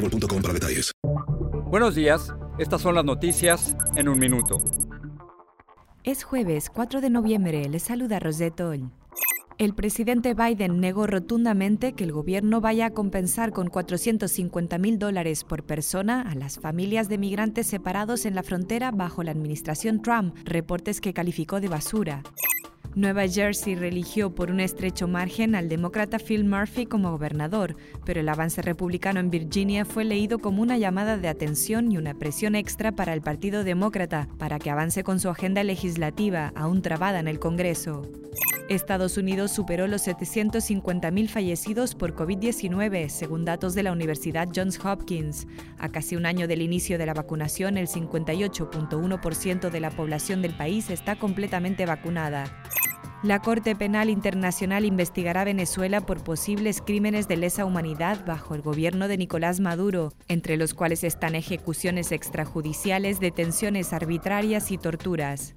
boostmobile.com para detalles. Buenos días, estas son las noticias en un minuto. Es jueves 4 de noviembre, les saluda Rosette Oll. El presidente Biden negó rotundamente que el gobierno vaya a compensar con 450 mil dólares por persona a las familias de migrantes separados en la frontera bajo la administración Trump, reportes que calificó de basura. Nueva Jersey religió por un estrecho margen al demócrata Phil Murphy como gobernador, pero el avance republicano en Virginia fue leído como una llamada de atención y una presión extra para el Partido Demócrata para que avance con su agenda legislativa, aún trabada en el Congreso. Estados Unidos superó los 750.000 fallecidos por COVID-19, según datos de la Universidad Johns Hopkins. A casi un año del inicio de la vacunación, el 58.1% de la población del país está completamente vacunada. La Corte Penal Internacional investigará a Venezuela por posibles crímenes de lesa humanidad bajo el gobierno de Nicolás Maduro, entre los cuales están ejecuciones extrajudiciales, detenciones arbitrarias y torturas.